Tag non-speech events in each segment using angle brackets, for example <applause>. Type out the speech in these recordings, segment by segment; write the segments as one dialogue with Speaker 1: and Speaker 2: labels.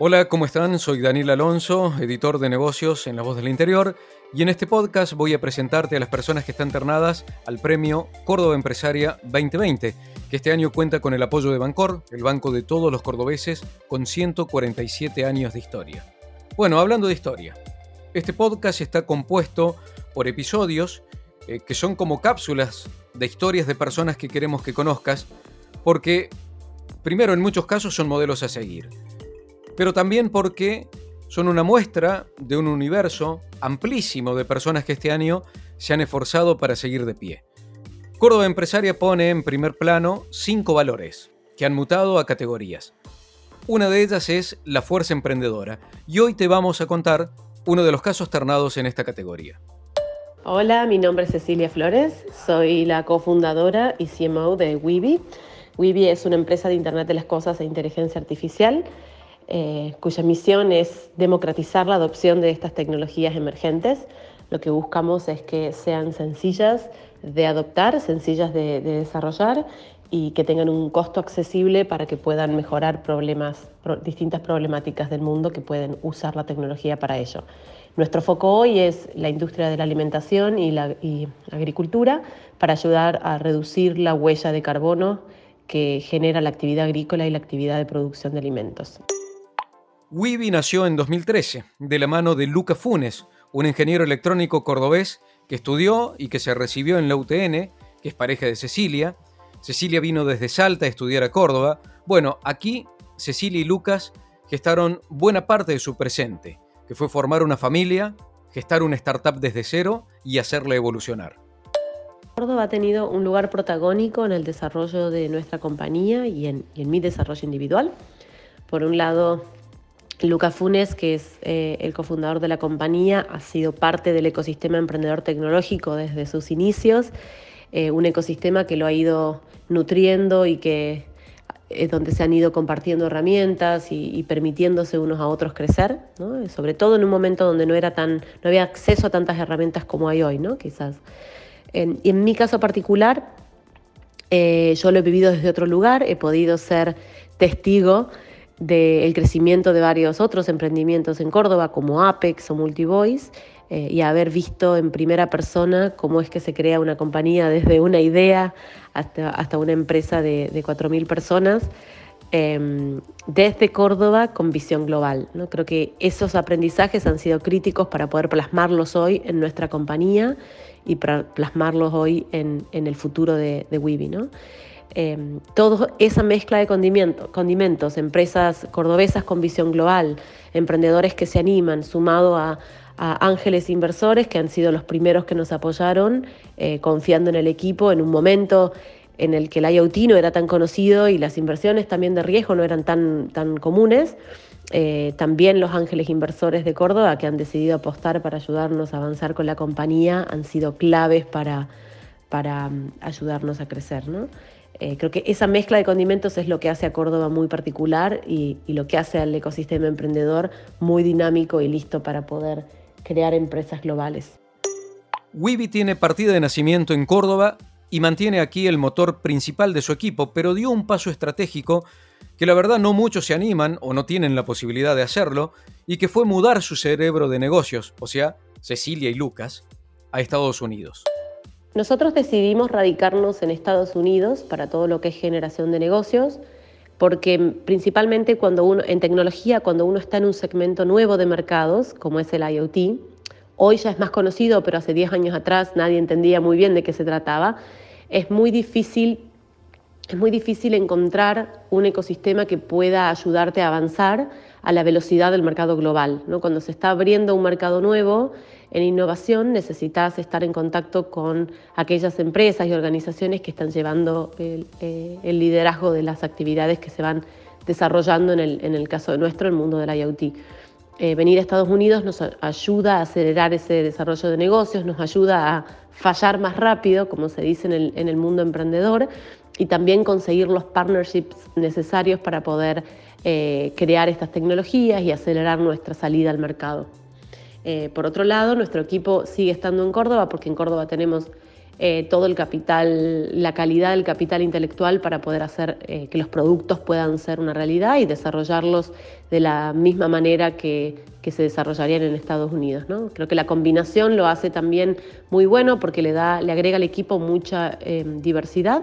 Speaker 1: Hola, ¿cómo están? Soy Daniel Alonso, editor de negocios en La Voz del Interior, y en este podcast voy a presentarte a las personas que están ternadas al premio Córdoba Empresaria 2020, que este año cuenta con el apoyo de Bancor, el banco de todos los cordobeses, con 147 años de historia. Bueno, hablando de historia, este podcast está compuesto por episodios eh, que son como cápsulas de historias de personas que queremos que conozcas, porque, primero, en muchos casos son modelos a seguir, pero también porque son una muestra de un universo amplísimo de personas que este año se han esforzado para seguir de pie. Córdoba Empresaria pone en primer plano cinco valores que han mutado a categorías. Una de ellas es la fuerza emprendedora, y hoy te vamos a contar uno de los casos ternados en esta categoría.
Speaker 2: Hola, mi nombre es Cecilia Flores, soy la cofundadora y CMO de Weeby. Weeby es una empresa de Internet de las Cosas e Inteligencia Artificial, eh, cuya misión es democratizar la adopción de estas tecnologías emergentes. Lo que buscamos es que sean sencillas de adoptar, sencillas de, de desarrollar y que tengan un costo accesible para que puedan mejorar distintas problemáticas del mundo que pueden usar la tecnología para ello. Nuestro foco hoy es la industria de la alimentación y la agricultura para ayudar a reducir la huella de carbono que genera la actividad agrícola y la actividad de producción de alimentos.
Speaker 1: Weeby nació en 2013 de la mano de Luca Funes, un ingeniero electrónico cordobés que estudió y que se recibió en la UTN, que es pareja de Cecilia, Cecilia vino desde Salta a estudiar a Córdoba. Bueno, aquí Cecilia y Lucas gestaron buena parte de su presente, que fue formar una familia, gestar una startup desde cero y hacerla evolucionar.
Speaker 2: Córdoba ha tenido un lugar protagónico en el desarrollo de nuestra compañía y en, mi desarrollo individual. Por un lado, Lucas Funes, que es eh, el cofundador de la compañía, ha sido parte del ecosistema emprendedor tecnológico desde sus inicios, eh, un ecosistema que lo ha ido nutriendo y que es donde se han ido compartiendo herramientas y, permitiéndose unos a otros crecer, sobre todo en un momento donde no, era tan, no había acceso a tantas herramientas como hay hoy, ¿no? quizás. En, y en mi caso particular, eh, yo lo he vivido desde otro lugar, he podido ser testigo del crecimiento de varios otros emprendimientos en Córdoba, como Apex o Multivoice, eh, y haber visto en primera persona cómo es que se crea una compañía desde una idea hasta, hasta una empresa de, de 4.000 personas. Em, desde Córdoba con visión global. ¿no? Creo que esos aprendizajes han sido críticos para poder plasmarlos hoy en nuestra compañía y para plasmarlos hoy en, en el futuro de, de ¿no? Eh, toda esa mezcla de condimentos, empresas cordobesas con visión global, emprendedores que se animan, sumado a, ángeles inversores que han sido los primeros que nos apoyaron, eh, confiando en el equipo en un momento en el que el IoT no era tan conocido y las inversiones también de riesgo no eran tan, tan comunes. Eh, también los ángeles inversores de Córdoba que han decidido apostar para ayudarnos a avanzar con la compañía han sido claves para, para mm, ayudarnos a crecer. ¿no? Eh, creo que esa mezcla de condimentos es lo que hace a Córdoba muy particular y, lo que hace al ecosistema emprendedor muy dinámico y listo para poder crear empresas globales.
Speaker 1: Weeby tiene partida de nacimiento en Córdoba y mantiene aquí el motor principal de su equipo, pero dio un paso estratégico que la verdad no muchos se animan o no tienen la posibilidad de hacerlo, y que fue mudar su cerebro de negocios, o sea, Cecilia y Lucas, a Estados Unidos.
Speaker 2: Nosotros decidimos radicarnos en Estados Unidos para todo lo que es generación de negocios, porque principalmente cuando uno, en tecnología, cuando uno está en un segmento nuevo de mercados, como es el IoT, hoy ya es más conocido, pero hace 10 años atrás nadie entendía muy bien de qué se trataba, es muy difícil, es muy difícil encontrar un ecosistema que pueda ayudarte a avanzar a la velocidad del mercado global. ¿no? Cuando se está abriendo un mercado nuevo, en innovación necesitas estar en contacto con aquellas empresas y organizaciones que están llevando el, eh, liderazgo de las actividades que se van desarrollando en el, en el caso de nuestro el mundo del IoT. Eh, venir a Estados Unidos nos ayuda a acelerar ese desarrollo de negocios, nos ayuda a fallar más rápido, como se dice en el, en el mundo emprendedor, y también conseguir los partnerships necesarios para poder eh, crear estas tecnologías y acelerar nuestra salida al mercado. Eh, por otro lado, nuestro equipo sigue estando en Córdoba porque en Córdoba tenemos eh, todo el capital, la calidad del capital intelectual para poder hacer que los productos puedan ser una realidad y desarrollarlos de la misma manera que, que se desarrollarían en Estados Unidos. ¿no? Creo que la combinación lo hace también muy bueno porque le, da, le agrega al equipo mucha diversidad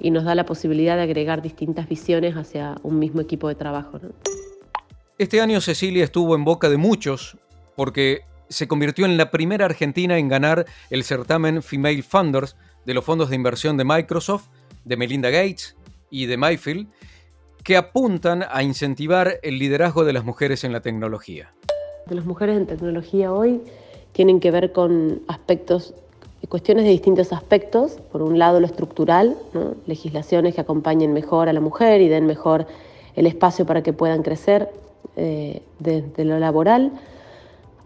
Speaker 2: y nos da la posibilidad de agregar distintas visiones hacia un mismo equipo de trabajo.
Speaker 1: Este año Cecilia estuvo en boca de muchos porque se convirtió en la primera argentina en ganar el certamen Female Funders de los fondos de inversión de Microsoft, de Melinda Gates y de Mayfield, que apuntan a incentivar el liderazgo de las mujeres en la tecnología.
Speaker 2: De las mujeres en tecnología hoy tienen que ver con aspectos cuestiones de distintos aspectos. Por un lado, lo estructural, legislaciones que acompañen mejor a la mujer y den mejor el espacio para que puedan crecer eh, desde lo laboral,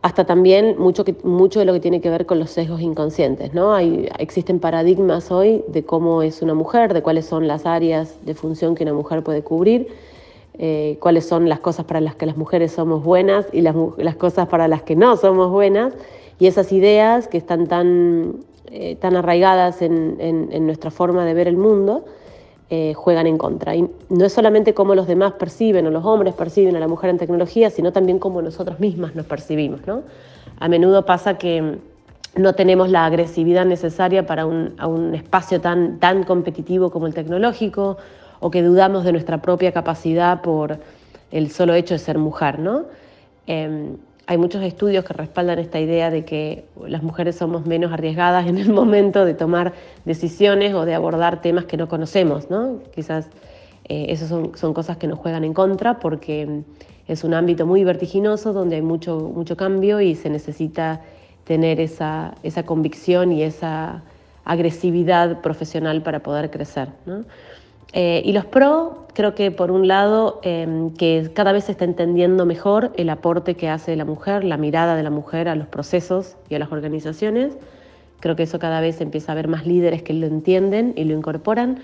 Speaker 2: hasta también mucho, mucho de lo que tiene que ver con los sesgos inconscientes. ¿no? Hay, existen paradigmas hoy de cómo es una mujer, de cuáles son las áreas de función que una mujer puede cubrir. Eh, cuáles son las cosas para las que las mujeres somos buenas y las, las cosas para las que no somos buenas y esas ideas que están tan, eh, tan arraigadas en, en, nuestra forma de ver el mundo, eh, juegan en contra. Y no es solamente cómo los demás perciben o los hombres perciben a la mujer en tecnología, sino también cómo nosotros mismas nos percibimos. ¿no? A menudo pasa que no tenemos la agresividad necesaria para un, a un espacio tan, tan competitivo como el tecnológico o que dudamos de nuestra propia capacidad por el solo hecho de ser mujer. ¿no? Em, hay muchos estudios que respaldan esta idea de que las mujeres somos menos arriesgadas en el <laughs> momento de tomar decisiones o de abordar temas que no conocemos, ¿no? Quizás eh, esas son, cosas que nos juegan en contra porque es un ámbito muy vertiginoso donde hay mucho, mucho cambio y se necesita tener esa, esa convicción y esa agresividad profesional para poder crecer. ¿no? Eh, y los pro, creo que por un lado, em, que cada vez se está entendiendo mejor el aporte que hace la mujer, la mirada de la mujer a los procesos y a las organizaciones. Creo que eso cada vez empieza a haber más líderes que lo entienden y lo incorporan.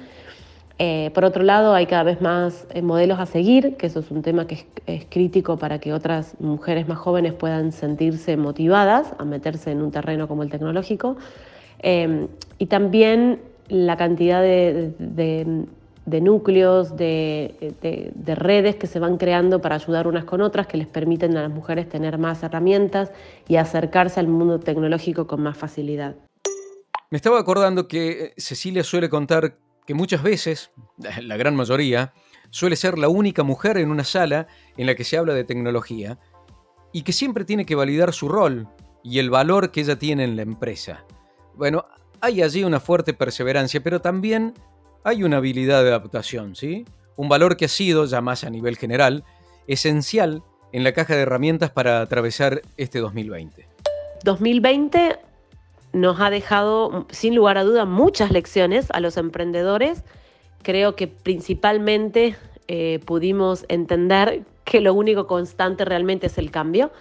Speaker 2: Eh, por otro lado, hay cada vez más eh, modelos a seguir, que eso es un tema que es, crítico para que otras mujeres más jóvenes puedan sentirse motivadas a meterse en un terreno como el tecnológico. Em, y también la cantidad de de núcleos, de, redes que se van creando para ayudar unas con otras, que les permiten a las mujeres tener más herramientas y acercarse al mundo tecnológico con más facilidad.
Speaker 1: Me estaba acordando que eh, Cecilia suele contar que muchas veces, <laughs> la gran mayoría, suele ser la única mujer en una sala en la que se habla de tecnología y que siempre tiene que validar su rol y el valor que ella tiene en la empresa. Bueno, hay allí una fuerte perseverancia, pero también hay una habilidad de adaptación, ¿sí? Un valor que ha sido, ya más a nivel general, esencial en la caja de herramientas para atravesar este 2020.
Speaker 2: 2020 nos ha dejado, sin lugar a duda, muchas lecciones a los emprendedores. Creo que principalmente eh, pudimos entender que lo único constante realmente es el cambio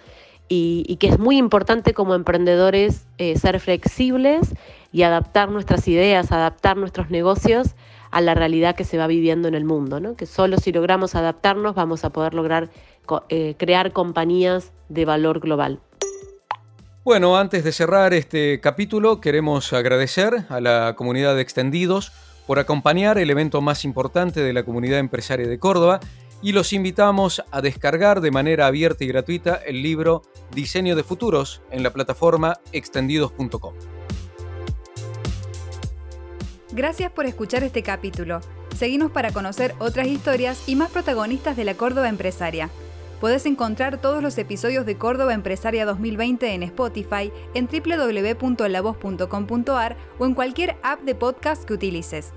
Speaker 2: y, que es muy importante como emprendedores eh, ser flexibles y adaptar nuestras ideas, adaptar nuestros negocios a la realidad que se va viviendo en el mundo, ¿no? que solo si logramos adaptarnos vamos a poder lograr eh, crear compañías de valor global.
Speaker 1: Bueno, antes de cerrar este capítulo, queremos agradecer a la comunidad de Extendidos por acompañar el evento más importante de la comunidad empresaria de Córdoba y los invitamos a descargar de manera abierta y gratuita el libro Diseño de Futuros en la plataforma extendidos.com.
Speaker 3: Gracias por escuchar este capítulo. Seguimos para conocer otras historias y más protagonistas de la Córdoba Empresaria. Puedes encontrar todos los episodios de Córdoba Empresaria 2020 en Spotify, en www.lavoz.com.ar o en cualquier app de podcast que utilices.